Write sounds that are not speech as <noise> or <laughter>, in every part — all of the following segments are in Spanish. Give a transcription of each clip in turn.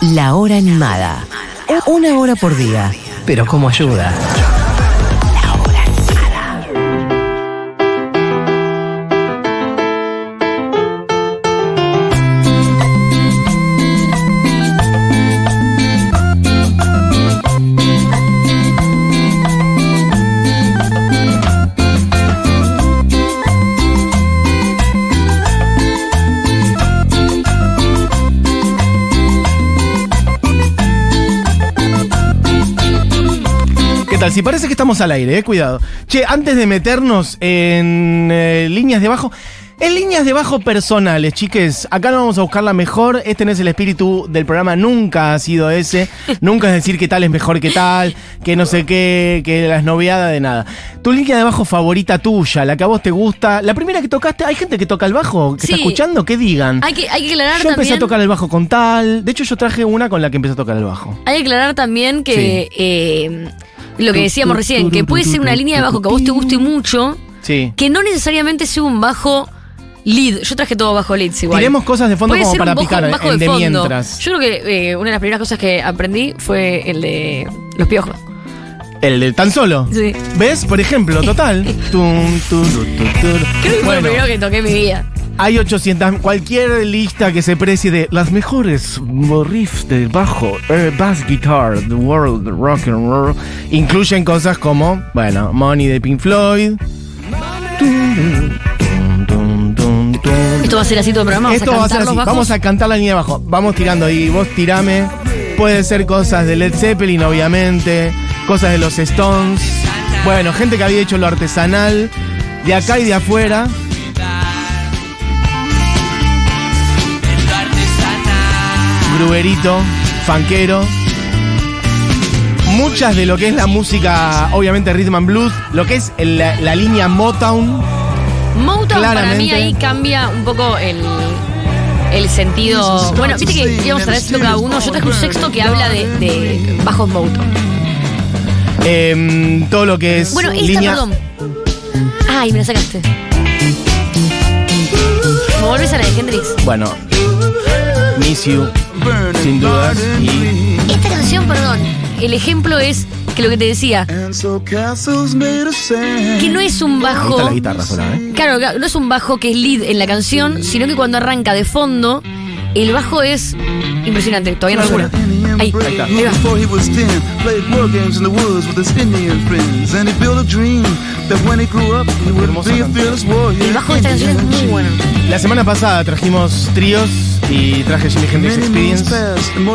La, hora animada. Una hora por día. Pero como ayuda. Tal? Si parece que estamos al aire, eh, cuidado. Che, antes de meternos en eh, líneas de bajo, en líneas de bajo personales, chiques, acá no vamos a buscar la mejor, este no es el espíritu del programa, nunca ha sido ese, nunca es decir que tal es mejor que tal, que no sé qué, que las noviadas de nada. Tu línea de bajo favorita tuya, la que a vos te gusta, la primera que tocaste, hay gente que toca el bajo, que está escuchando, que digan. Hay que, hay que aclarar Yo empecé a tocar el bajo con tal, de hecho yo traje una con la que empecé a tocar el bajo. Hay que aclarar también que eh, lo que decíamos recién, que puede ser una línea de bajo que a vos te guste mucho, Sí. que no necesariamente sea un bajo lead. Yo traje todo bajo leads igual. Tiremos cosas de fondo Puede como ser para un bajo- picar un bajo en de de fondo. mientras. Yo creo que eh, una de las primeras cosas que aprendí fue el de los piojos. El de tan solo. Sí. ¿Ves? Por ejemplo, total. <laughs> <laughs> Tum. Creo que fue Bueno, lo primero que toqué en mi vida. Hay 800. Cualquier lista que se precie de las mejores riffs de bajo, eh, bass guitar, the world, rock and roll, incluyen cosas como, bueno, Money de Pink Floyd. Esto va a ser así todo el programa. Vamos Esto a va a cantar ser los así. bajos. Vamos a cantar la línea de abajo. Vamos tirando ahí. Vos tirame. Puede ser cosas de Led Zeppelin, obviamente. Cosas de los Stones. Bueno, gente que había hecho lo artesanal. De acá y de afuera. Gruberito, fanquero. Muchas de lo que es la música, obviamente rhythm and blues, lo que es el- la, la línea Motown, Motown para mí ahí cambia un poco el, el sentido. Bueno, viste que íbamos a ver si cada uno. Yo traje un sexto que habla de, de bajos Motown. em, todo lo que es Bueno, esta, línea. perdón. Ay, me la sacaste. ¿Me volvés a la de Hendrix? Bueno, Miss You, sin dudas. Y Esta canción, perdón. El ejemplo es que lo que te decía, que no es un bajo. la guitarra sola, ¿eh? Claro, no es un bajo que es lead en la canción, sino que cuando arranca de fondo, el bajo es impresionante. Todavía no suena. Ahí, Ahí está. ahí va. Before he was 10, played war games in the woods with his Indian friends. And he built a dream that when he grew up, he would hermosa be a canción. fearless warrior. El bajo de esta canción es muy bueno. La semana pasada trajimos tríos y traje Jimi Hendrix Experience.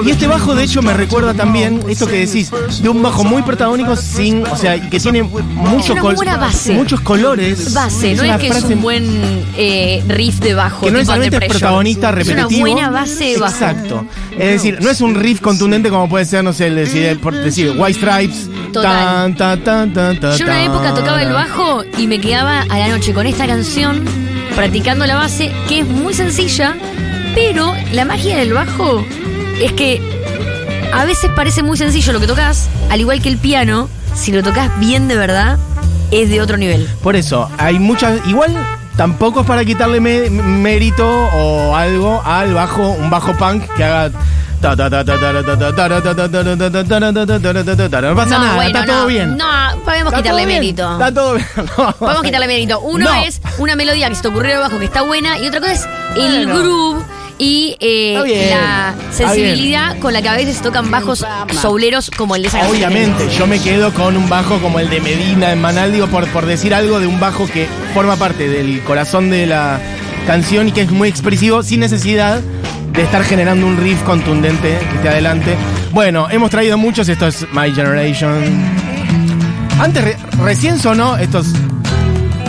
Y este bajo, de hecho, me recuerda también esto que decís, de un bajo muy protagónico sin, o sea, y que tiene mucho col- buena base. muchos colores. Base, no una es que es un buen eh, riff de bajo. que no tipo necesariamente es protagonista repetitivo. Es una buena base de bajo. Exacto. Es decir, no es un riff contundente como puede ser, no sé, el decir, por decir White Stripes. Total. Tan, tan, tan, tan, tan, Yo en una época tocaba el bajo y me quedaba a la noche con esta canción, practicando la base, que es muy sencilla, pero la magia del bajo es que a veces parece muy sencillo lo que tocas, al igual que el piano, si lo tocas bien de verdad, es de otro nivel. Por eso, hay muchas. Igual tampoco es para quitarle mérito o algo al bajo, un bajo punk que haga. No pasa nada, está todo bien. No, podemos quitarle mérito. Está todo bien. No, podemos quitarle mérito. Uno es una melodía que se te ocurrió debajo que está buena y otra cosa es el groove y eh, bien, la sensibilidad con la que a veces tocan bajos souleros como el de esa canción. Obviamente, yo me quedo con un bajo como el de Medina en Manal, digo, por, por decir algo de un bajo que forma parte del corazón de la canción y que es muy expresivo, sin necesidad de estar generando un riff contundente que esté adelante. Bueno, hemos traído muchos, esto es My Generation. Antes, re- recién sonó estos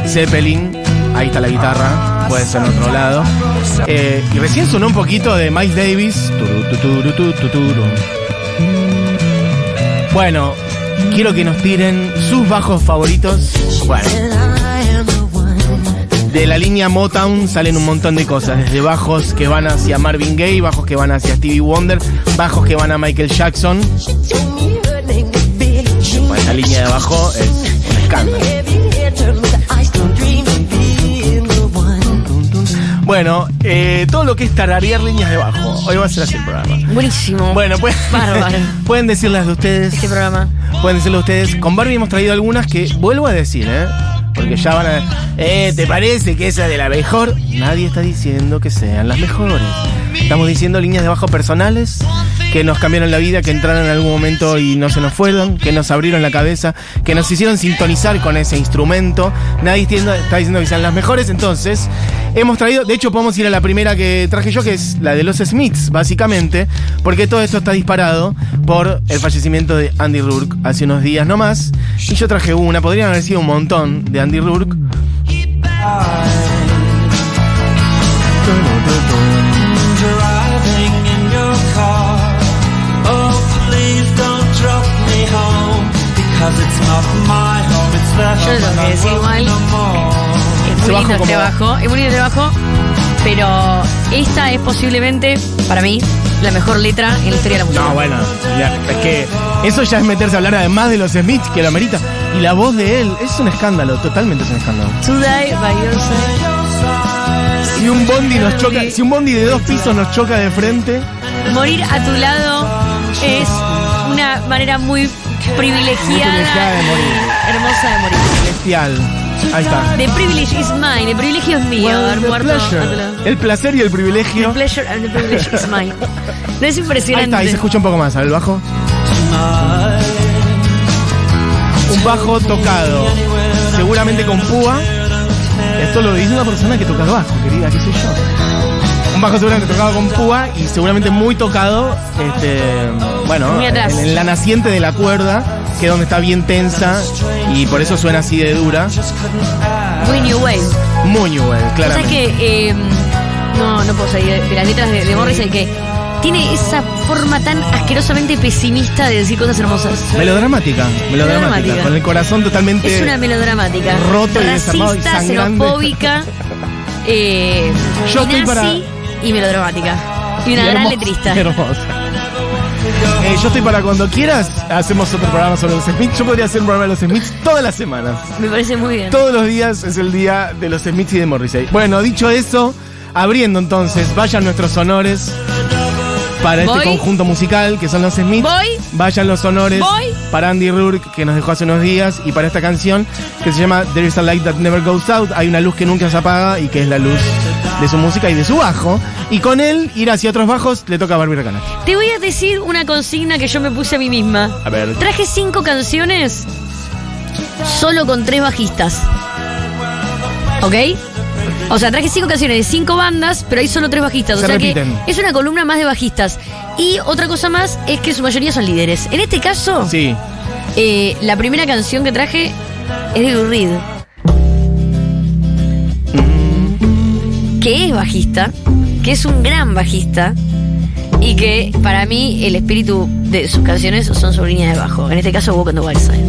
Zeppelin, ahí está la guitarra, puede ser en otro lado. Eh, y recién sonó un poquito de Miles Davis. Bueno, quiero que nos tiren sus bajos favoritos. Bueno. De la línea Motown salen un montón de cosas, desde bajos que van hacia Marvin Gaye, bajos que van hacia Stevie Wonder, bajos que van a Michael Jackson. Bueno, esta línea de bajo es un escándalo. Bueno, eh, todo lo que es tararear líneas de bajo. Hoy va a ser así el programa. Buenísimo. Bueno, pues. Bárbaro. <laughs> pueden decirlas de ustedes. Este programa. Pueden decirlo ustedes. Con Barbie hemos traído algunas que vuelvo a decir, ¿eh? Porque ya van a. Eh, ¿te parece que esa es de la mejor? Nadie está diciendo que sean las mejores. Estamos diciendo líneas de bajo personales que nos cambiaron la vida, que entraron en algún momento y no se nos fueron, que nos abrieron la cabeza, que nos hicieron sintonizar con ese instrumento. Nadie está diciendo que sean las mejores, entonces hemos traído, de hecho podemos ir a la primera que traje yo, que es la de los Smiths, básicamente, porque todo esto está disparado por el fallecimiento de Andy Rourke hace unos días nomás. Y yo traje una, podrían haber sido un montón de Andy Rourke. Yo home lo that que won't igual. Es muy lindo este bajo. Es muy lindo este bajo. Pero esta es posiblemente, para mí, la mejor letra en la historia de la música. No, bueno, ya, es que eso ya es meterse a hablar además de los Smiths, que lo amerita. Y la voz de él es un escándalo, totalmente es un escándalo. Today by your side. Si un bondi nos choca, si un bondi de dos pisos nos choca de frente, Morir a tu lado es una manera muy privilegiada, privilegiada de morir. hermosa de morir. bestial. Ahí está. The privilege is mine, el privilegio es mío, haber muerto pleasure. lado. El placer y el privilegio. The pleasure and the privilege is mine. <laughs> No es Ahí impresionante. está, ahí se escucha un poco más. A ver, el bajo. Un bajo tocado. Seguramente con púa. Esto lo dice una persona que toca el bajo, querida, ¿qué soy yo? Bajo seguramente tocado con púa y seguramente muy tocado, este, bueno, Muy atrás. En, en la naciente de la cuerda, que es donde está bien tensa y por eso suena así de dura. Muy New Wave. Muy New Wave, O sea claramente. que, eh, no, no puedo salir de, las letras de, de Morrissey que tiene esa forma tan asquerosamente pesimista de decir cosas hermosas. Melodramática, melodramática, Melodramática. con el corazón totalmente Es una melodramática. roto y desarmado y Racista, sangrante. xenofóbica, <laughs> eh, Yo estoy para- y melodramática. Y una Y gran hermosa, letrista. <laughs> Hermosa. Eh, yo estoy para cuando quieras, hacemos otro programa sobre los Smiths. Yo podría hacer un programa de los Smiths todas las semanas. Me parece muy bien. Todos los días es el día de los Smiths y de Morrissey. Bueno, dicho eso, abriendo entonces, vayan nuestros honores para este conjunto musical que son los Smiths. Voy. Vayan los honores Voy. para Andy Rourke que nos dejó hace unos días y para esta canción que se llama There is a light that never goes out. Hay una luz que nunca se apaga y que es la luz de su música y de su bajo. Y con él ir hacia otros bajos le toca a Barbie Recanati. Te voy a decir una consigna que yo me puse a mí misma. A ver. Traje cinco canciones solo con tres bajistas. ¿Ok? O sea, traje cinco canciones de cinco bandas, pero hay solo tres bajistas. Se o sea repiten. que es una columna más de bajistas. Y otra cosa más es que su mayoría son líderes. En este caso, Sí. eh, la primera canción que traje es de Lou Reed. Que es bajista, que es un gran bajista. Y que para mí el espíritu de sus canciones son su línea de bajo. En este caso, Walk on the Wild Side.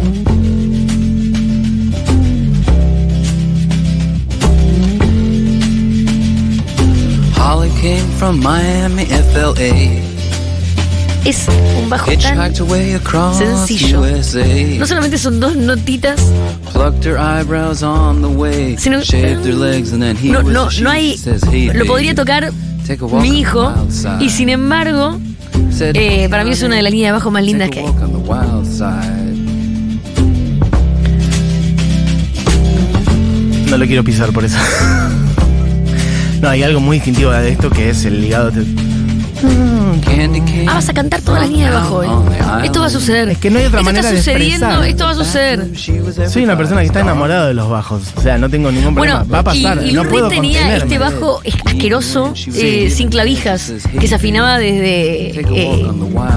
Holly came from Miami, FLA. Es un bajo tan. Sencillo. No solamente son dos notitas. Sino- no, no, no hay. Lo podría tocar mi hijo, y sin embargo, eh, para mí es una de las líneas de bajo más lindas que hay. No lo quiero pisar por eso. <laughs> no, hay algo muy distintivo de esto que es el ligado. Cane Ah, vas a cantar todas las líneas de bajo hoy. Esto va a suceder. Es que no hay otra esto manera está de sucediendo, expresar. esto va a suceder. Soy una persona que está enamorada de los bajos. O sea, no tengo ningún problema. Bueno, Va a pasar. y, y no puedo tenía contenerme. este bajo es- asqueroso, eh, sin clavijas, que se afinaba desde, eh,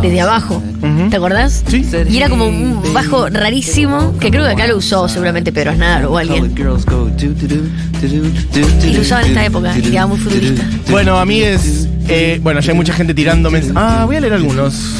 desde abajo. ¿Te acordás? Sí. Y era como un bajo rarísimo, que creo que acá lo usó seguramente Pedro Aznar o alguien. Y lo usaba en esta época, y quedaba muy futurista. Bueno, amigues, eh, bueno, ya hay mucha gente tirándome. Ah, voy a leer algunos.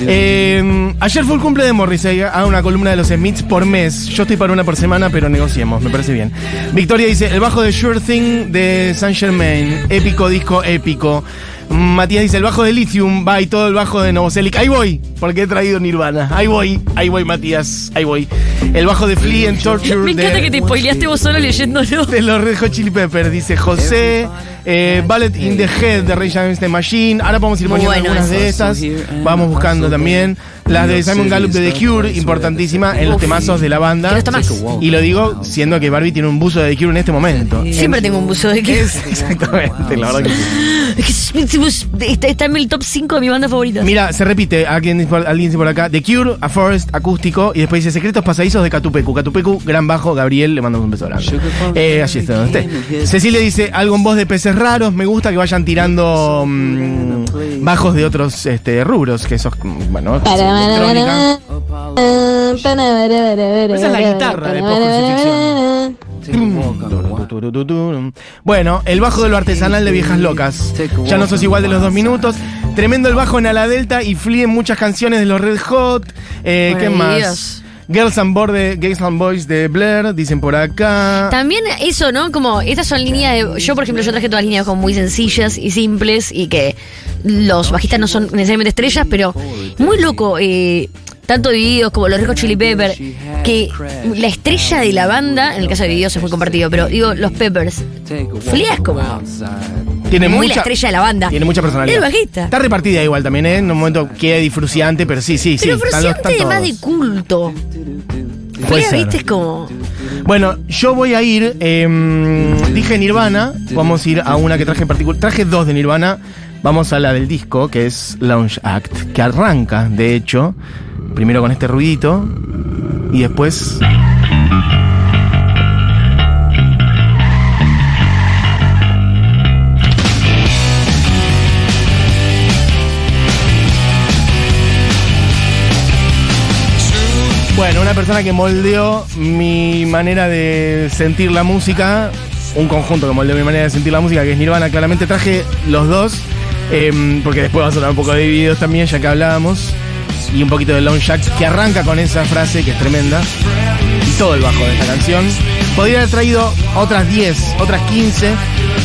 Eh, ayer fue el cumple de Morrissey. Haga una columna de los Smiths por mes. Yo estoy para una por semana, pero negociemos, me parece bien. Victoria dice: el bajo de Sure Thing de Saint Germain. Épico disco, épico. Matías dice: el bajo de Lithium. Va y todo el bajo de Novoselic. Ahí voy. porque he traído Nirvana. Ahí voy, ahí voy, Matías, ahí voy. El bajo de Flea and Torture Me encanta de, que te spoileaste vos solo leyéndolo. de los Red Hot Chili Peppers, dice José. Eh, Ballet in the Head de Rage Against the Machine. Ahora vamos a ir poniendo bueno algunas de estas. Vamos buscando también. Las de Simon Gallup de The Cure, importantísima en los temazos de la banda. Y lo digo siendo que Barbie tiene un buzo de The Cure en este momento. Siempre tengo un buzo de que Es <laughs> exactamente, la verdad que sí. Está, está en el top 5 de mi banda favorita. Mira, se repite, alguien, dice por- alguien dice por acá, The Cure, A Forest, acústico, y después dice Secretos Pasadizos de Catupecu. Catupecu, gran bajo, Gabriel, le mandamos un beso grande. Eh, allí está donde esté. Cecilia dice, algo en voz de peces raros, me gusta que vayan tirando mm, bajos de otros este, rubros, que esos, mm, bueno, electrónica. Esa es la guitarra de. Bueno, el bajo de lo artesanal de Viejas Locas. Ya no sos igual de los dos minutos. Tremendo el bajo en Ala Delta y Flea en muchas canciones de los Red Hot. Eh, ¿Qué más? Girls and, Board de, Girls and Boys de Blair, dicen por acá. También eso, ¿no? Como estas son líneas de. Yo, por ejemplo, yo traje todas líneas como muy sencillas y simples y que los bajistas no son necesariamente estrellas, pero muy loco. eh, tanto Divididos como los Hot Chili Peppers, que la estrella de la banda, en el caso de Divididos es muy compartido, pero digo, los Peppers, Flea es como. Tiene muy mucha, la estrella de la banda. Tiene mucha personalidad. El bajista. Está repartida igual también, ¿eh? En un momento queda disfruciante, pero sí, sí, sí. pero Fruciante más de culto. Flea, viste, es como. Bueno, yo voy a ir. em, dije Nirvana. Vamos a ir a una que traje en particular. Traje dos de Nirvana. Vamos a la del disco, que es Launch Act, que arranca, de hecho, primero con este ruidito y después. Bueno, una persona que moldeó mi manera de sentir la música, un conjunto que moldeó mi manera de sentir la música, que es Nirvana, claramente traje los dos, em, porque después va a sonar un poco de videos también, ya que hablábamos, y un poquito de Lone Jack, que arranca con esa frase que es tremenda, y todo el bajo de esta canción. Podría haber traído otras 10, otras 15,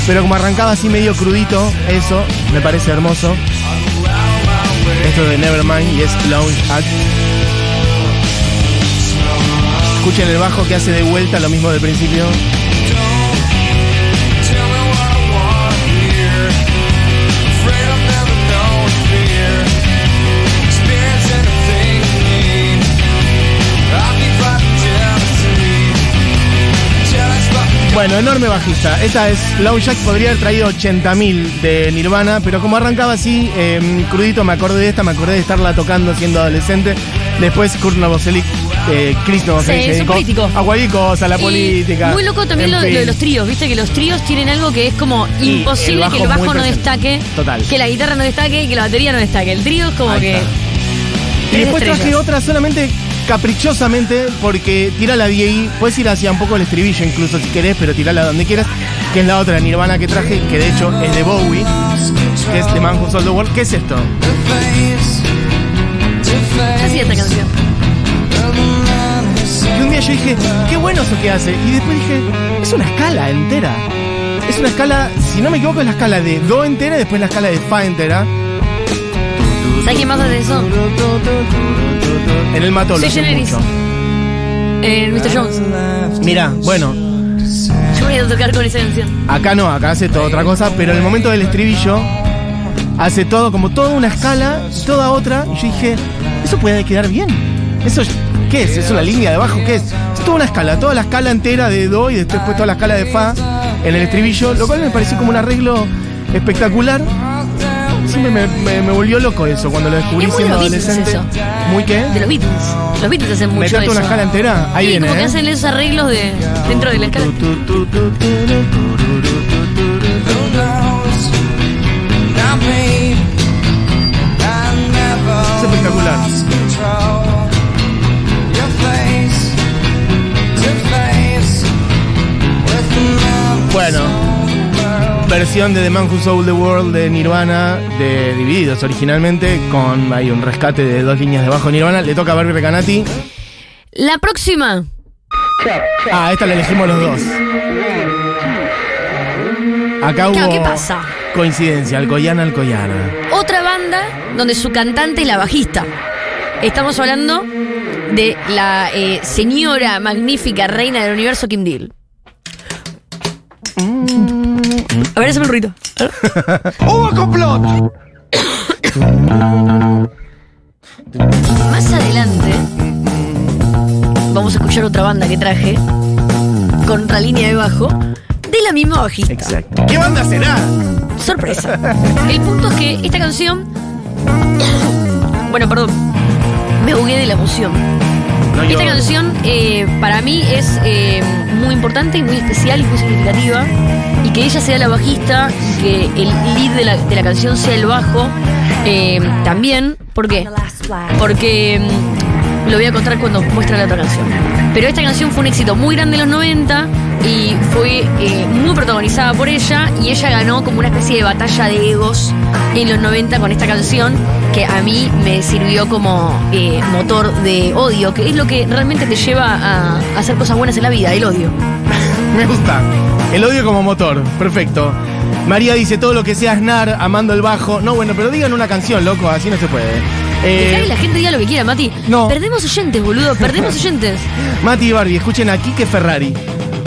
pero como arrancaba así medio crudito, eso me parece hermoso. Esto de Nevermind y es Lounge Act. Escuchen el bajo que hace de vuelta lo mismo del principio. Bueno, enorme bajista. Esta es Low Jack, podría haber traído 80.000 de Nirvana, pero como arrancaba así, eh, crudito, me acordé de esta, me acordé de estarla tocando siendo adolescente. Después Kurt Novoselic, eh, Chris Novoselic, Sí, se es un dedicó político. a cualquier cosa, a la Y política. Muy loco también lo, de los tríos, viste que los tríos tienen algo que es como Y imposible que el bajo no presente. destaque, Total. que la guitarra no destaque y que la batería no destaque. El trío es como Ahí que. Y después traje otra solamente caprichosamente porque tira la DI, puedes ir hacia un poco el estribillo incluso si querés, pero tirala donde quieras, que es la otra Nirvana que traje, que de hecho es de Bowie, que es The Man Who Sold the World. ¿Qué es esto? Así esta canción. Y un día yo dije, qué bueno eso que hace. Y después dije, es una escala entera. Es una escala, si no me equivoco, es la escala de Do entera y después la escala de Fa entera. ¿Sabes quién más hace eso? En el mato lo Sui hace Generis. mucho. Eh, Mr. Jones. Mira, bueno, Yo voy a tocar con esa canción. Acá no, acá hace toda otra cosa, pero en el momento del estribillo hace todo como toda una escala, y toda otra, y yo dije, eso puede quedar bien. Eso ¿qué es? ¿Es una línea de bajo? ¿Qué es? Es toda una escala, toda la escala entera de do y después toda la escala de fa en el estribillo, lo cual me pareció como un arreglo espectacular siempre me, me, me, volvió loco eso cuando lo descubrí es muy siendo adolescente. Eso. ¿Muy qué? De los Beatles. Los Beatles hacen mucho. ¿Me canto eso. una escala entera? Ahí sí, viene. Como ¿eh? que hacen esos arreglos de, dentro de la escala. Es espectacular. Bueno versión de The Man Who Sold the World de Nirvana, de Divididos originalmente, con hay un rescate de dos líneas de bajo de Nirvana. Le toca a Barbie Recanati. La próxima. Ah, esta la elegimos los dos. Acá hubo ¿qué pasa? coincidencia, Alcoyana, Alcoyana. Otra banda donde su cantante es la bajista. Estamos hablando de la eh, señora magnífica reina del universo Kim Deal. A ver, hazme un ruido. Más adelante vamos a escuchar otra banda que traje con otra línea de bajo de la misma bajista. Exacto. ¿Qué banda será? Sorpresa. El punto es que esta canción. <coughs> Bueno, perdón. Me jugué de la emoción. No, yo- Esta canción eh, para mí es eh, muy importante y muy especial y muy significativa. Y que ella sea la bajista y que el lead de la, de la canción sea el bajo eh, también. ¿Por qué? Porque mm, lo voy a contar cuando muestre la otra canción. Pero esta canción fue un éxito muy grande en los 90 y fue eh, muy protagonizada por ella y ella ganó como una especie de batalla de egos en los 90 con esta canción que a mí me sirvió como eh, motor de odio, que es lo que realmente te lleva a, hacer cosas buenas en la vida, el odio. <laughs> Me gusta. El odio como motor. Perfecto. María dice todo lo que sea Snar, amando el bajo. No, bueno, pero digan una canción, loco, así no se puede. Eh, Dejá que la gente diga lo que quiera, Mati. no. Perdemos oyentes, boludo, perdemos <laughs> oyentes. Mati y Barbie, escuchen a Kike Ferrari.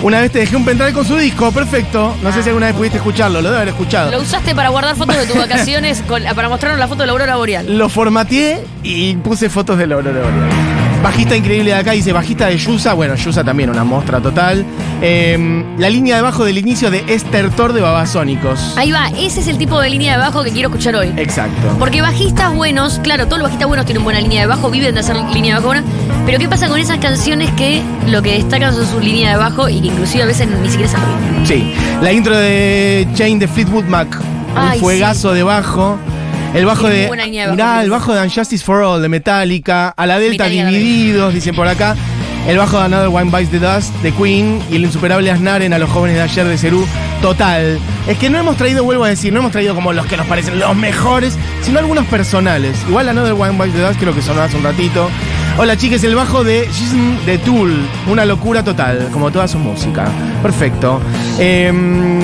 Una vez te dejé un pendrive con su disco, perfecto. No sé si alguna vez pudiste escucharlo, lo debe haber escuchado. Lo usaste para guardar fotos de tus <laughs> vacaciones, con- para mostrarnos la foto de la aurora boreal. Lo formateé y puse fotos de la Aurora Boreal. Bajista increíble de acá, dice bajista de Yusa. Bueno, Yusa también, una mostra total. Eh, la línea de bajo del inicio de Estertor de Babasónicos. Ahí va, ese es el tipo de línea de bajo que quiero escuchar hoy. Exacto. Porque bajistas buenos, claro, todos los bajistas buenos tienen buena línea de bajo, viven de hacer línea de bajo buena. Pero ¿qué pasa con esas canciones que lo que destacan son su línea de bajo y que inclusive a veces ni siquiera se ríen? Sí. La intro de Chain de Fleetwood Mac. Un Ay, fuegazo de bajo. El bajo de. mirá, que el bajo de Unjustice for All de Metallica. A la Delta Metallica divididos, dicen por acá. El bajo de Another One Bites the Dust de Queen. Y el insuperable Aznar en A los jóvenes de ayer de Cerú. Total. Es que no hemos traído, vuelvo a decir, no hemos traído como los que nos parecen los mejores, sino algunos personales. Igual Another One Bites the Dust creo que sonó hace un ratito. Hola chiques, el bajo de Jism de Tool. Una locura total, como toda su música. Perfecto. Em,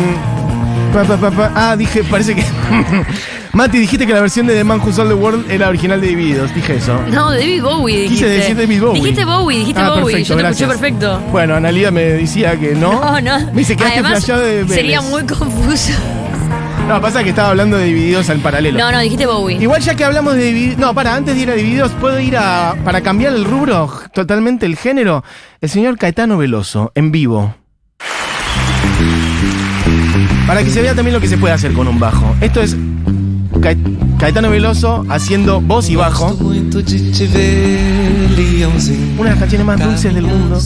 pa, pa, pa, pa. Ah, dije, parece que. <laughs> <laughs> Mati, dijiste que la versión de The Man Who Sold the World era original de Divididos. Dije eso. No, David Bowie dijiste. Quise decir David Bowie. Dijiste Bowie, dijiste Ah, Bowie. perfecto, Yo te gracias. escuché perfecto. Bueno, Analia me decía que no. <laughs> No, no. Me dice que Además, flasheado de Vélez. sería muy confuso. No, pasa que estaba hablando de Divididos al paralelo. No, no, dijiste Bowie. Igual ya que hablamos de Divididos. No, para, antes de ir a Divididos, ¿puedo ir a. Para cambiar el rubro, totalmente el género? El señor Caetano Veloso, en vivo. Para que se vea también lo que se puede hacer con un bajo. Esto es Ca- Caetano Veloso haciendo voz y bajo. Una de las canciones más dulces del mundo.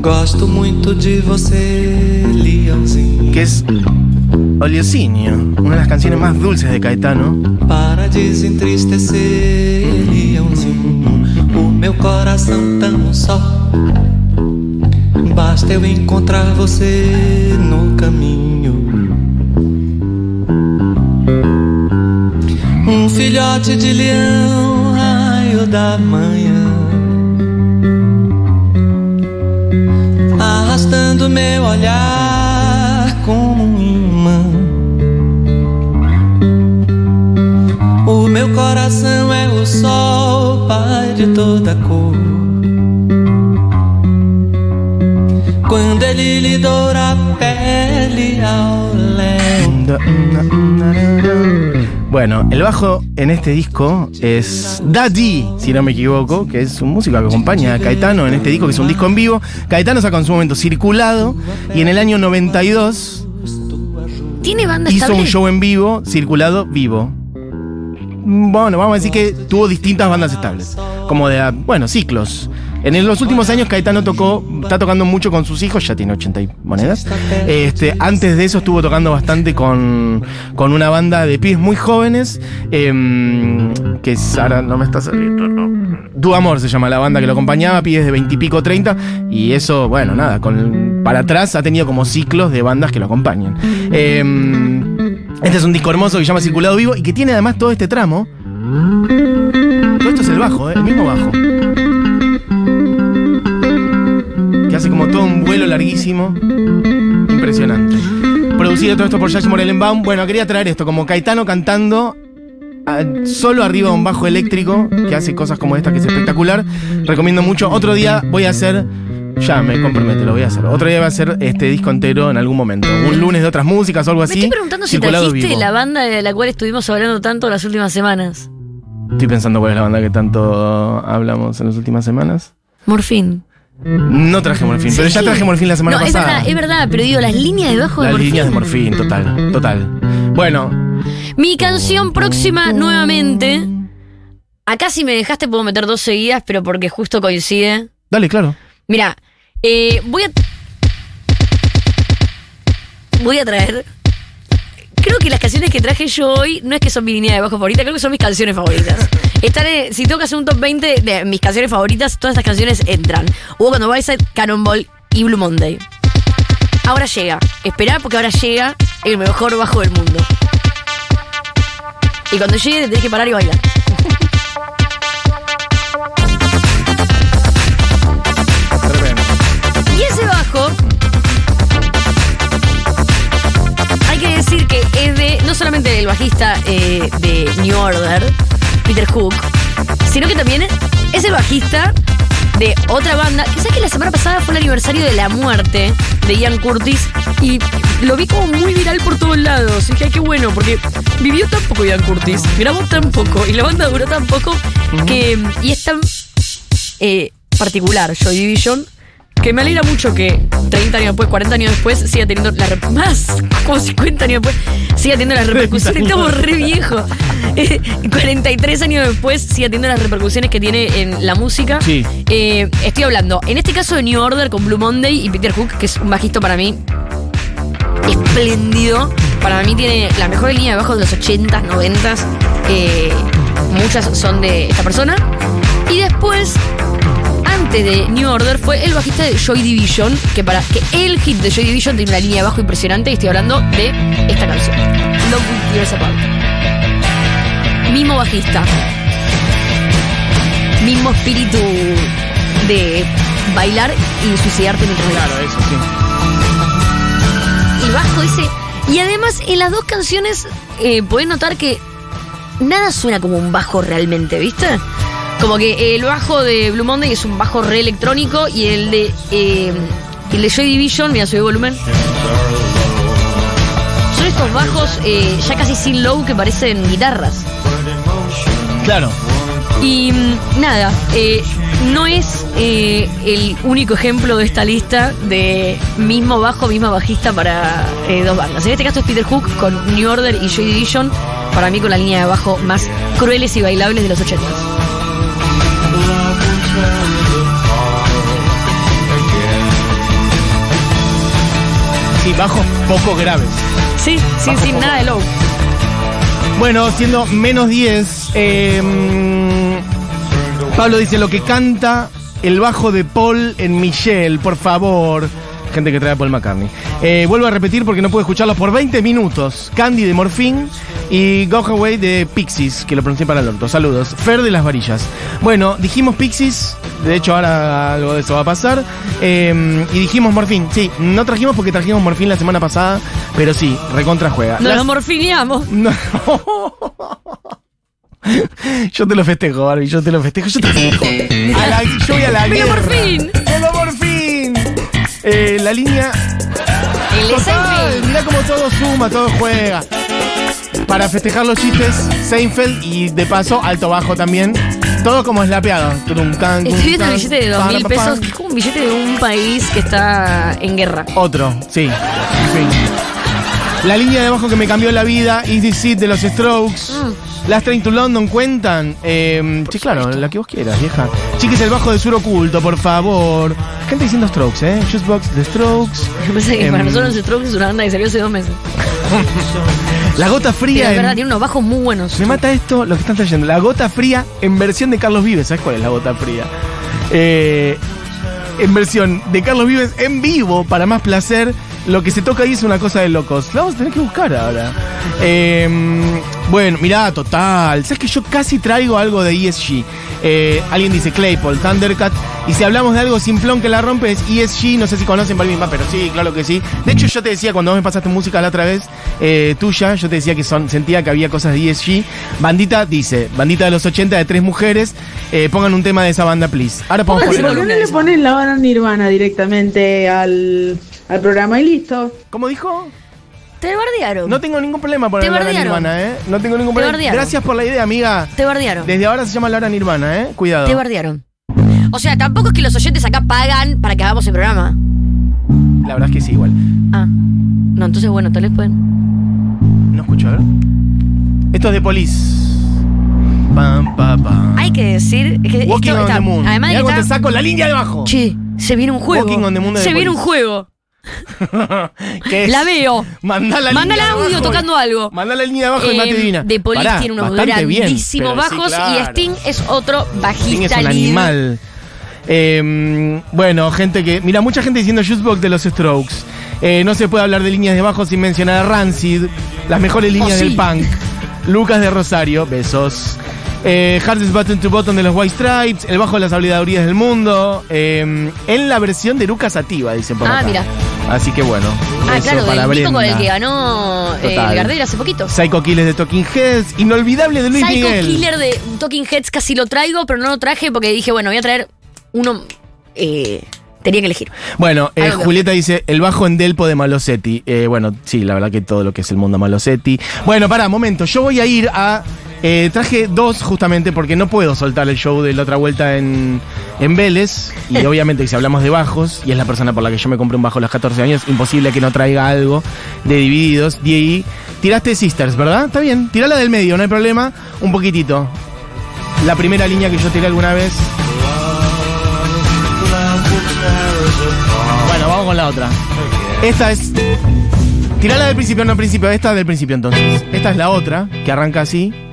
Gosto muito de você, leãozinho. Que es Oliocinio. Una de las canciones más dulces de Caetano. Para desentristecer, leãozinho. O meu coração tão só. Basta eu encontrar você no caminho. Um filhote de leão, raio da manhã. Arrastando meu olhar como um imã. O meu coração é o sol, pai de toda cor. Quando ele lhe doura a pele ao léu. Bueno, el bajo en este disco es Daddy, si no me equivoco, que es un músico que acompaña a Caetano en este disco, que es un disco en vivo. Caetano sacó en su momento Circulado y en el año 92 ¿Tiene banda hizo estable? un show en vivo, Circulado Vivo. Bueno, vamos a decir que tuvo distintas bandas estables, como de, bueno, ciclos. En los últimos años Caetano tocó, está tocando mucho con sus hijos, ya tiene 80 y monedas. Este, antes de eso estuvo tocando bastante con, con una banda de pibes muy jóvenes, em, que es- ahora no me está saliendo, no. Tu Amor se llama la banda que lo acompañaba, pibes de 20 y pico, 30, y eso, bueno, nada, con, para atrás ha tenido como ciclos de bandas que lo acompañan. Em, este es un disco hermoso que se llama Circulado Vivo y que tiene además todo este tramo. Todo esto es el bajo, ¿eh? el mismo bajo. Todo un vuelo larguísimo. Impresionante. Producido todo esto por Josh Morellenbaum. Bueno, quería traer esto, como Caetano cantando ah, solo arriba de un bajo eléctrico que hace cosas como esta que es espectacular. Recomiendo mucho. Otro día voy a hacer. Ya me comprometo, lo voy a hacer. Otro día voy a hacer este disco entero en algún momento. Un lunes de otras músicas o algo Me así. estoy preguntando si trajiste vivo. la banda de la cual estuvimos hablando tanto las últimas semanas. Estoy pensando cuál es la banda que tanto hablamos en las últimas semanas. Morfín. No traje morfín, pero ya traje morfín la semana no, pasada. es verdad, es verdad, pero digo, las líneas de bajo de Las Morfín. líneas de morfín, total, total. Bueno, Mi canción próxima, nuevamente. Acá si me dejaste puedo meter dos seguidas, pero porque justo coincide. dale, claro. Mira, eh, voy a. Voy a traer. Creo que las canciones que traje yo hoy no es que son mi línea de bajo favorita, creo que son mis canciones favoritas. <laughs> Están en- si tengo que hacer un top 20 de mis canciones favoritas, todas estas canciones entran. Hubo cuando Side, Cannonball y Blue Monday. Ahora llega. Esperá porque ahora llega el mejor bajo del mundo. Y cuando llegue te tenés que parar y bailar. Decir que es de, no solamente del bajista eh, de New Order, Peter Hook, sino que también es el bajista de otra banda. Que sabes que la semana pasada fue el aniversario de la muerte de Ian Curtis y lo vi como muy viral por todos lados. Y dije, "Ay, qué bueno, porque vivió tan poco Ian Curtis, grabó tan poco y la banda duró tan poco que. Y es tan eh, particular, Joy Division, que me alegra mucho que 30 años después, 40 años después, siga teniendo la rep- más, como 50 años después, siga teniendo las repercusiones. <laughs> Estamos re viejos. Eh, 43 años después, siga teniendo las repercusiones que tiene en la música. Sí. Eh, estoy hablando, en este caso de New Order con Blue Monday y Peter Hook, que es un bajista para mí espléndido. Para mí tiene la mejor línea de bajo de los 80s, 90s. eh, muchas son de esta persona. Y después, antes de New Order, fue el bajista de Joy Division, que para que el hit de Joy Division tiene una línea de bajo impresionante. Y estoy hablando de esta canción. Love With Tears Apart. Mismo bajista. Mismo espíritu de bailar y suicidarte mientras Claro, eso sí. el bajo ese. Y además, en las dos canciones, eh, podés notar que nada suena como un bajo realmente, ¿viste? Como que el bajo de Blue Monday es un bajo re electrónico y el de. eh, el de Joy Division, mira, subí volumen. Son estos bajos eh, ya casi sin low que parecen guitarras. Claro. Y mm, nada, eh, no es eh, el único ejemplo de esta lista de mismo bajo, misma bajista para eh, dos bandas. En este caso es Peter Hook con New Order y Joy Division, para mí con la línea de bajo más crueles y bailables de los 80. Sí, bajos poco graves. Sí, sí, Bajo sí, poco. nada de low. Bueno, siendo menos 10, eh, Pablo dice lo que canta el bajo de Paul en Michelle, por favor. Gente que trae a Paul McCartney. Eh, vuelvo a repetir porque no puedo escucharlo por 20 minutos. Candy de Morphine y Go Away de Pixies, que lo pronuncié para el orto. Saludos. Fer de las varillas. Bueno, dijimos Pixies, de hecho ahora algo de eso va a pasar. Eh, y dijimos Morphine. Sí, no trajimos porque trajimos Morphine la semana pasada, pero sí, recontra juega. Nos Las- lo morfiliamos. <laughs> no. Yo te lo festejo, Barbie, yo te lo festejo, yo te festejo. <laughs> A la- yo voy a la Pero guerra. por fin. Eh, la línea. Total, Seinfeld. mirá cómo todo suma, todo juega. Para festejar los chistes, Seinfeld y de paso, alto bajo también. Todo como eslapeado. Turum, can, Estoy viendo el can, billete de dos mil pesos, que es como un billete de un país que está en guerra. Otro, sí. sí. La línea de bajo que me cambió la vida, Easy Seat de los Strokes. Mm. Las Train to London cuentan. Eh, sí, claro, la que vos quieras, vieja. Chiques, el bajo de sur oculto, por favor. Gente diciendo Strokes, ¿eh? Juicebox de Strokes. Yo pensé que Em, para nosotros los Strokes es una banda que salió hace dos meses. <laughs> La gota fría. es en- verdad, tiene unos bajos muy buenos. Me mata esto, lo que están trayendo. La gota fría en versión de Carlos Vives. ¿Sabes cuál es la gota fría? Eh, en versión de Carlos Vives en vivo, para más placer. Lo que se toca ahí es una cosa de locos. La vamos a tener que buscar ahora. Eh, bueno, mirá, total. ¿Sabes que yo casi traigo algo de ESG? Eh, alguien dice Claypool, Thundercat. Y si hablamos de algo simplón que la rompe es ESG. No sé si conocen misma, pero sí, claro que sí. De hecho, yo te decía cuando vos me pasaste música la otra vez, eh, tuya, yo te decía que son, sentía que había cosas de ESG. Bandita dice, bandita de los 80 de tres mujeres, eh, pongan un tema de esa banda, please. Ahora podemos ¿Por qué no le ponen la banda Nirvana directamente al, al programa y listo? ¿Cómo dijo? Te bardearon. No tengo ningún problema por Te bardearon. Nirvana, ¿eh? No tengo ningún Te problema. bardearon. Gracias por la idea, amiga. Te bardearon. Desde ahora se llama Laura Nirvana, ¿eh? Cuidado. Te bardearon. O sea, tampoco es que los oyentes acá pagan para que hagamos el programa. La verdad es que sí, igual. Ah. No, entonces bueno, tal vez pueden. No escucho, a ver. Esto es de Police. Pam, pa, pam. Hay que decir que Walking esto on está- the Moon. Además de Mirá que cómo te está. saco la línea de abajo. Che, se viene un juego. Walking on the Moon de se The viene un Police. juego. <laughs> ¿Qué es? La veo. Mandá la Manda el línea de audio abajo. tocando algo. Mandá la línea de abajo y Eh, mate divina. De Police Pará, tiene unos bien, grandísimos sí, bajos y. Sting es otro bajista. Sting es un líder. animal. Eh, bueno, gente que. Mira, mucha gente diciendo Juicebox de los Strokes. Eh, no se puede hablar de líneas de bajo sin mencionar a Rancid. Las mejores líneas Oh, sí. del punk. Lucas de Rosario, besos. Eh, Hardest Button to Button de los White Stripes. El bajo de las habilidades del mundo. Eh, en la versión de Lucas Sativa, dicen por Ah, acá. mira. Así que bueno. Ah, claro, para disco con el que ganó eh. Gardel hace poquito. Psycho Killers de Talking Heads. Inolvidable de Luis Psycho Miguel. Killer de Talking Heads casi lo traigo, pero no lo traje porque dije, bueno, voy a traer uno. Eh, tenía que elegir. Bueno, eh, Julieta dice el bajo en Delpo de Malosetti. Eh, bueno, sí, la verdad que todo lo que es el mundo Malosetti. Bueno, para, momento. Yo voy a ir a. eh, traje dos justamente porque no puedo soltar el show de la otra vuelta en, en Vélez. Y <laughs> obviamente, si hablamos de bajos, y es la persona por la que yo me compré un bajo a los 14 años, imposible que no traiga algo de divididos. Y ahí, tiraste Sisters, ¿verdad? Está bien, tirala del medio, no hay problema. Un poquitito. La primera línea que yo tiré alguna vez. Bueno, vamos con la otra. Esta es. Tirala del principio, no al principio. Esta del principio entonces. Esta es la otra, que arranca así.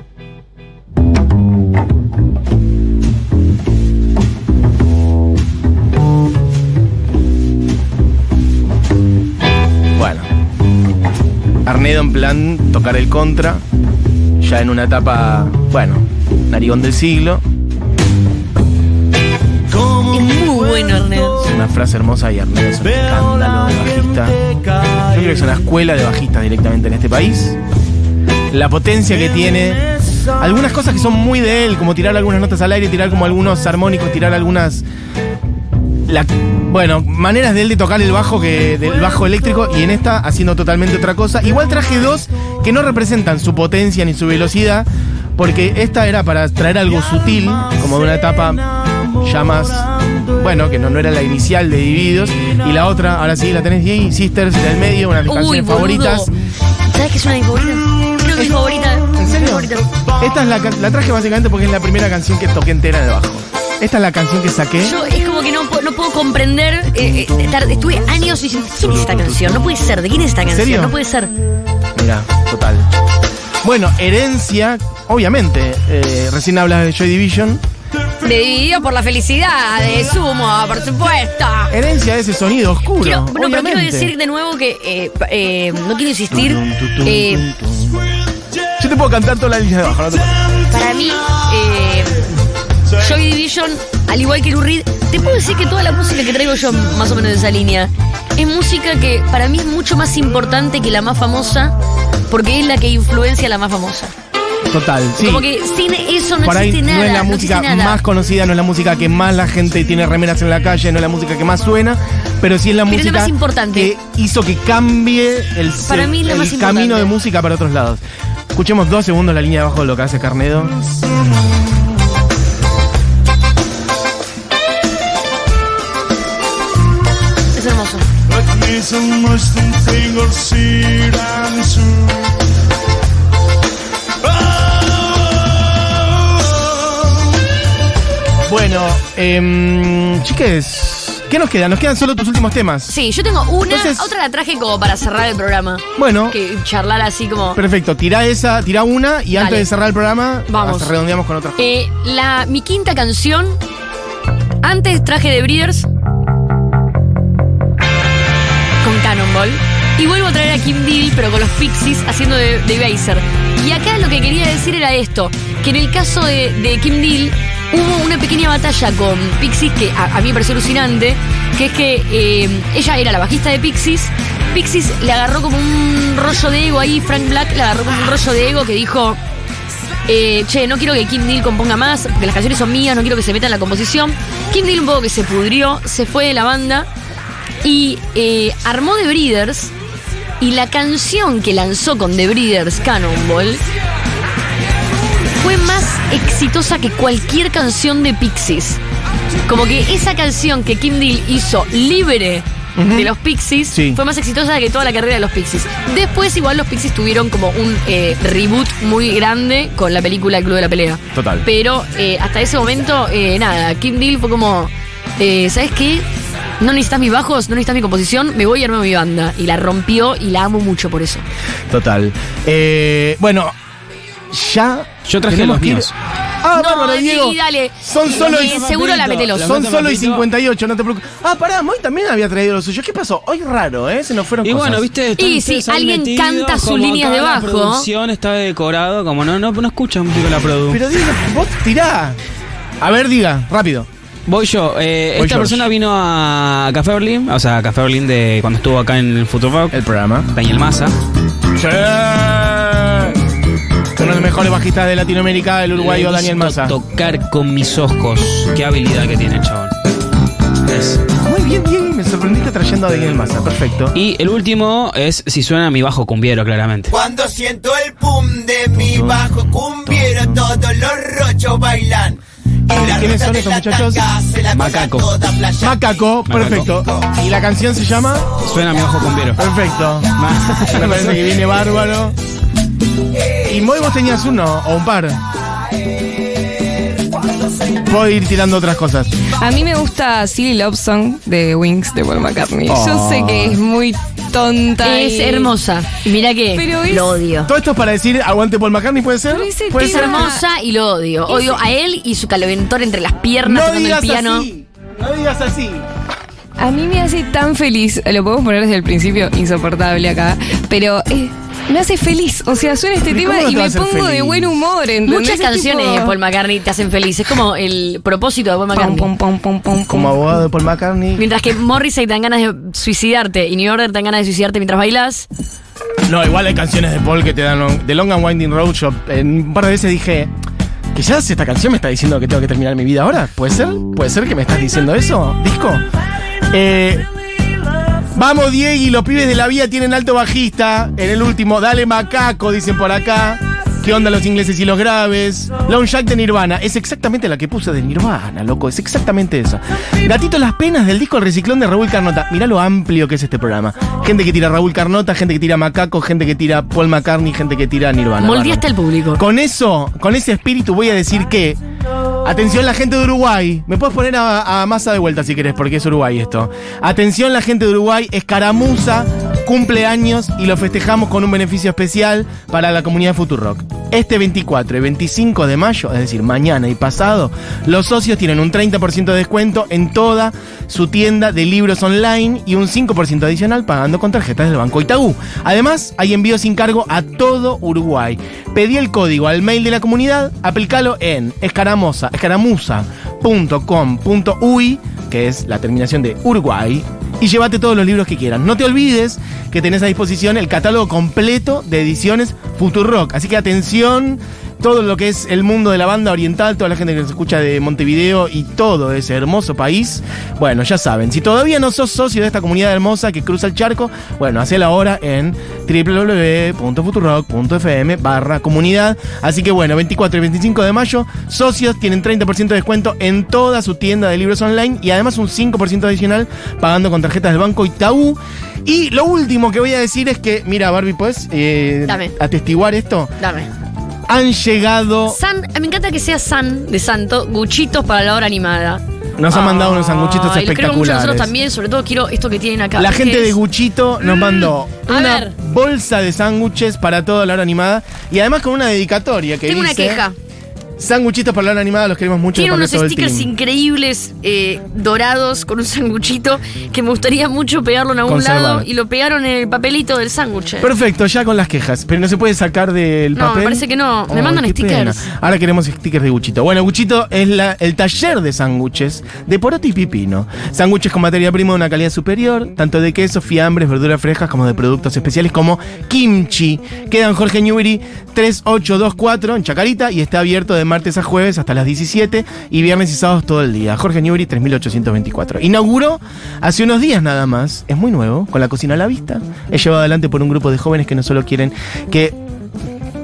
Arnedo en plan tocar el contra. Ya en una etapa, bueno, narigón del siglo. Es muy bueno. Es una frase hermosa y Arnedo es un escándalo de bajista. Yo creo que es una escuela de bajistas directamente en este país. La potencia que tiene. Algunas cosas que son muy de él, como tirar algunas notas al aire, tirar como algunos armónicos, tirar algunas. La- bueno, maneras de él de tocar el bajo que del bajo eléctrico y en esta haciendo totalmente otra cosa. Igual traje dos que no representan su potencia ni su velocidad, porque esta era para traer algo sutil, como de una etapa ya más, bueno, que no, no era la inicial de Divididos, y la otra, ahora sí la tenés ahí, Sisters del medio, una de mis canciones boludo. favoritas. ¿Sabes qué es una de mis favoritas? Creo que es mi favorita. ¿En serio? Esta es la, la traje básicamente porque es la primera canción que toqué entera de bajo. Esta es la canción que saqué. Yo es como que no, puedo- no puedo comprender. eh, eh, estuve años diciendo, ¿quién es esta canción? No puede ser. ¿De quién es esta canción? serio? No puede ser. Mira, total. Bueno, herencia, obviamente. eh, recién hablas de Joy Division. Dividido por la felicidad, de sumo, por supuesto. Herencia de ese sonido oscuro. Quiero, no, pero quiero obviamente. decir de nuevo que eh, pa- eh, no quiero insistir. eh, Yo te puedo cantar toda la línea de bajo. no te preocupes. para mí, eh, Joy Division, al igual que Lou Reed, te puedo decir que toda la música que traigo yo, más o menos de esa línea, es música que para mí es mucho más importante que la más famosa, porque es la que influencia a la más famosa. Total, sí. Como que sin eso no Por ahí existe nada. no es la música más conocida, no es la música que más la gente tiene remeras en la calle, no es la música que más suena, pero sí es la Pero es la música más importante. que hizo que cambie el, Para mí el más camino de música para otros lados. Escuchemos dos segundos la línea de abajo de lo que hace Carnedo. Bueno, em, chiques, ¿qué nos queda? Nos quedan solo tus últimos temas. Sí, yo tengo una, Entonces- otra la traje como para cerrar el programa. Bueno, Que charlar así como. perfecto. Tirá esa, tirá una y antes Dale. de cerrar el programa, Vamos. hasta redondeamos con otra. Eh, la, mi quinta canción. Antes traje de Breeders. Cannonball. Y vuelvo a traer a Kim Deal, pero con los Pixies haciendo de, de Baser. Y acá lo que quería decir era esto: que en el caso de, Kim Deal hubo una pequeña batalla con Pixies que a, a mí me pareció alucinante. Que es que eh, ella era la bajista de Pixies. Pixies le agarró como un rollo de ego ahí. Frank Black le agarró como un rollo de ego que dijo: eh, che, no quiero que Kim Deal componga más, porque las canciones son mías, no quiero que se meta en la composición. Kim Deal un poco que se pudrió, se fue de la banda y eh, armó The Breeders. Y la canción que lanzó con The Breeders, Cannonball, fue más exitosa que cualquier canción de Pixies. Como que esa canción que Kim Deal hizo libre de los Pixies Sí. fue más exitosa que toda la carrera de los Pixies. Después igual los Pixies tuvieron como un eh, reboot muy grande con la película El Club de la Pelea. Total. Pero eh, hasta ese momento, eh, nada, Kim Deal fue como, ¿sabes qué? No necesitas mis bajos, no necesitas mi composición, me voy a armar mi banda. Y la rompió y la amo mucho por eso. Total. Eh, bueno, ya. Yo traje los ir- míos. Ah, No, bárbaro, sí, Diego. dale. Son solo Eh, y seguro la metelos. Son solo y papito. 58, no te preocupes. Ah, pará, Moy también había traído los suyos. ¿Qué pasó? Hoy raro, ¿eh? Se nos fueron Y cosas. bueno, viste, Y si alguien canta sus líneas de acá bajo. La producción está decorado, como no, no, no escucha música la produ. Pero Diego, vos tirá. A ver, diga, rápido. Voy yo. eh, Voy esta George. persona vino a Café Berlín, o sea, Café Berlín de cuando estuvo acá en el Futuro Rock, El programa. Daniel Massa. Uno de los mejores bajistas de Latinoamérica, el uruguayo Le Daniel Massa. Tocar con mis ojos. Qué habilidad que tiene el chabón. Es- Muy bien, Diego, me sorprendiste trayendo a Daniel Massa. Perfecto. Y el último es si suena mi bajo cumbiero, claramente. Cuando siento el pum de mi bajo cumbiero, todos los rochos bailan. ¿Quiénes son estos muchachos? Macaco. Macaco, perfecto. ¿Y la canción se llama? Suena mi bajo cumbiero. Perfecto. <laughs> Me parece que viene bárbaro. ¿Y Moy vos tenías uno o un par? Puedo ir tirando otras cosas. A mí me gusta Silly Love Song de Wings de Paul McCartney. Yo sé que es muy tonta. Es y- hermosa. Y mira que Pero es- lo odio. Todo esto es para decir aguante Paul McCartney, ¿puede ser? Pero ese ¿Puede Es ser? hermosa y lo odio. Odio a él y su caloventor entre las piernas No tocando el digas piano. así. No digas así. A mí me hace tan feliz. Lo podemos poner desde el principio, insoportable acá. Pero eh, me hace feliz. O sea, suena este ¿Y tema no y me pongo de buen humor. ¿entendés? Muchas Es canciones tipo- de Paul McCartney te hacen feliz. Es como el propósito de Paul McCartney. pum, pum, pum, pum, Como abogado de Paul McCartney. Mientras que Morrissey te dan ganas de suicidarte y New Order te dan ganas de suicidarte mientras bailas. No, igual hay canciones de Paul que te dan long- de Long and Winding Road. En un par de veces dije. Quizás esta canción me está diciendo que tengo que terminar mi vida ahora. ¿Puede ser? ¿Puede ser que me estás diciendo eso? ¿Disco? Eh, vamos, Diego, y los pibes de la vía tienen alto bajista. En el último, dale macaco, dicen por acá. ¿Qué onda los ingleses y los graves? Lone Jack de Nirvana. Es exactamente la que puse de Nirvana, loco. Es exactamente eso. Gatito Las Penas del disco El Reciclón de Raúl Carnota. Mirá lo amplio que es este programa. Gente que tira Raúl Carnota, gente que tira Macaco, gente que tira Paul McCartney, gente que tira Nirvana. Moldeaste al público. Con eso, con ese espíritu voy a decir que. Atención la gente de Uruguay. Me puedes poner a, masa de vuelta si querés, porque es Uruguay esto. Atención la gente de Uruguay. Escaramuza cumple años y lo festejamos con un beneficio especial para la comunidad de Futurock. Este 24 y 25 de mayo, es decir, mañana y pasado, los socios tienen un 30% de descuento en toda su tienda de libros online y un 5% adicional pagando con tarjetas del Banco Itaú. Además, hay envío sin cargo a todo Uruguay. Pedí el código al mail de la comunidad, aplicalo en escaramuza, escaramuza.com.uy, que es la terminación de Uruguay, y llévate todos los libros que quieras. No te olvides que tenés a disposición el catálogo completo de ediciones Futurock. Así que atención, todo lo que es el mundo de la banda oriental, toda la gente que nos escucha de Montevideo y todo ese hermoso país. Bueno, ya saben, si todavía no sos socio de esta comunidad hermosa que cruza el charco, bueno, hacela ahora en www.futurock.fm barra comunidad. Así que bueno, 24 y 25 de mayo, socios tienen 30% de descuento en toda su tienda de libros online y además un 5% adicional pagando con tarjetas del banco Itaú. Y lo último que voy a decir es que, mira, Barbie, ¿puedes eh, Dame. atestiguar esto? Dame. Han llegado, San, me encanta que sea San de Santo, guchitos para la hora animada. nos han mandado unos sanguchitos mucho a nosotros espectaculares. también, sobre todo quiero esto que tienen acá. La gente de Guchito nos mandó a una bolsa de sándwiches para toda la hora animada y además con una dedicatoria que Tengo una queja. Sanguchitos para la hora animada, los queremos mucho. Tiene unos stickers increíbles eh, dorados con un sanguchito que me gustaría mucho pegarlo en algún Conservar. lado y lo pegaron en el papelito del sándwich. Perfecto, ya con las quejas. Pero no se puede sacar del No, me papel. parece que no. Me mandan stickers. pena. Ahora queremos stickers de Guchito. Bueno, Guchito es la- el taller de sándwiches de poroto y pipino. Sándwiches con materia prima de una calidad superior, tanto de queso, fiambres, verduras frescas, como de productos especiales como kimchi. Queda en Jorge Newbery 3824 en Chacarita y está abierto de martes a jueves hasta las 17 y viernes y sábados todo el día. Jorge Newbery 3824. Inauguró hace unos días nada más. Es muy nuevo, con la cocina a la vista. Es llevado adelante por un grupo de jóvenes que no solo quieren que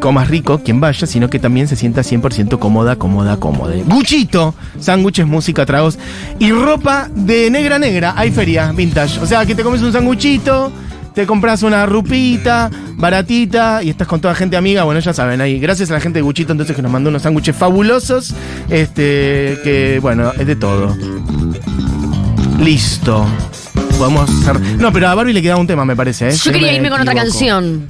comas rico quien vaya, sino que también se sienta 100% cómoda, cómoda, cómoda. Guchito, sándwiches, música, tragos y ropa de negra negra. Hay feria vintage. O sea, que te comes un sándwichito, te compras una rupita baratita y estás con toda gente amiga. Bueno, ya saben, ahí. Gracias a la gente de Guchito, entonces, que nos mandó unos sándwiches fabulosos. Este, que bueno, es de todo. Listo. Podemos hacer. No, pero a Barbie le queda un tema, me parece. ¿eh? Yo quería me irme con otra canción.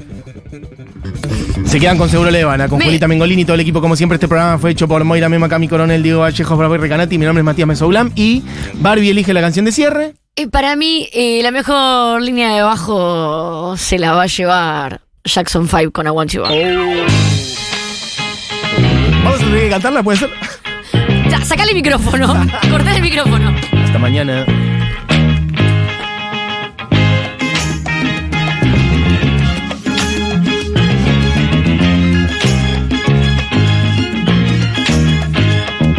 Se quedan con Seguro Levana, con Me- Julita Mengolini y todo el equipo. Como siempre, este programa fue hecho por Moira Mema, Cami Coronel, Diego Vallejos, Bravo y Recanati. Mi nombre es Matías Mesoulam y Barbie elige la canción de cierre. Eh, para mí, eh, la mejor línea de bajo se la va a llevar Jackson 5 con You Back. Vamos a tener que cantarla, puede ser. Ya, sacale el micrófono. <laughs> Cortá el micrófono. Hasta mañana.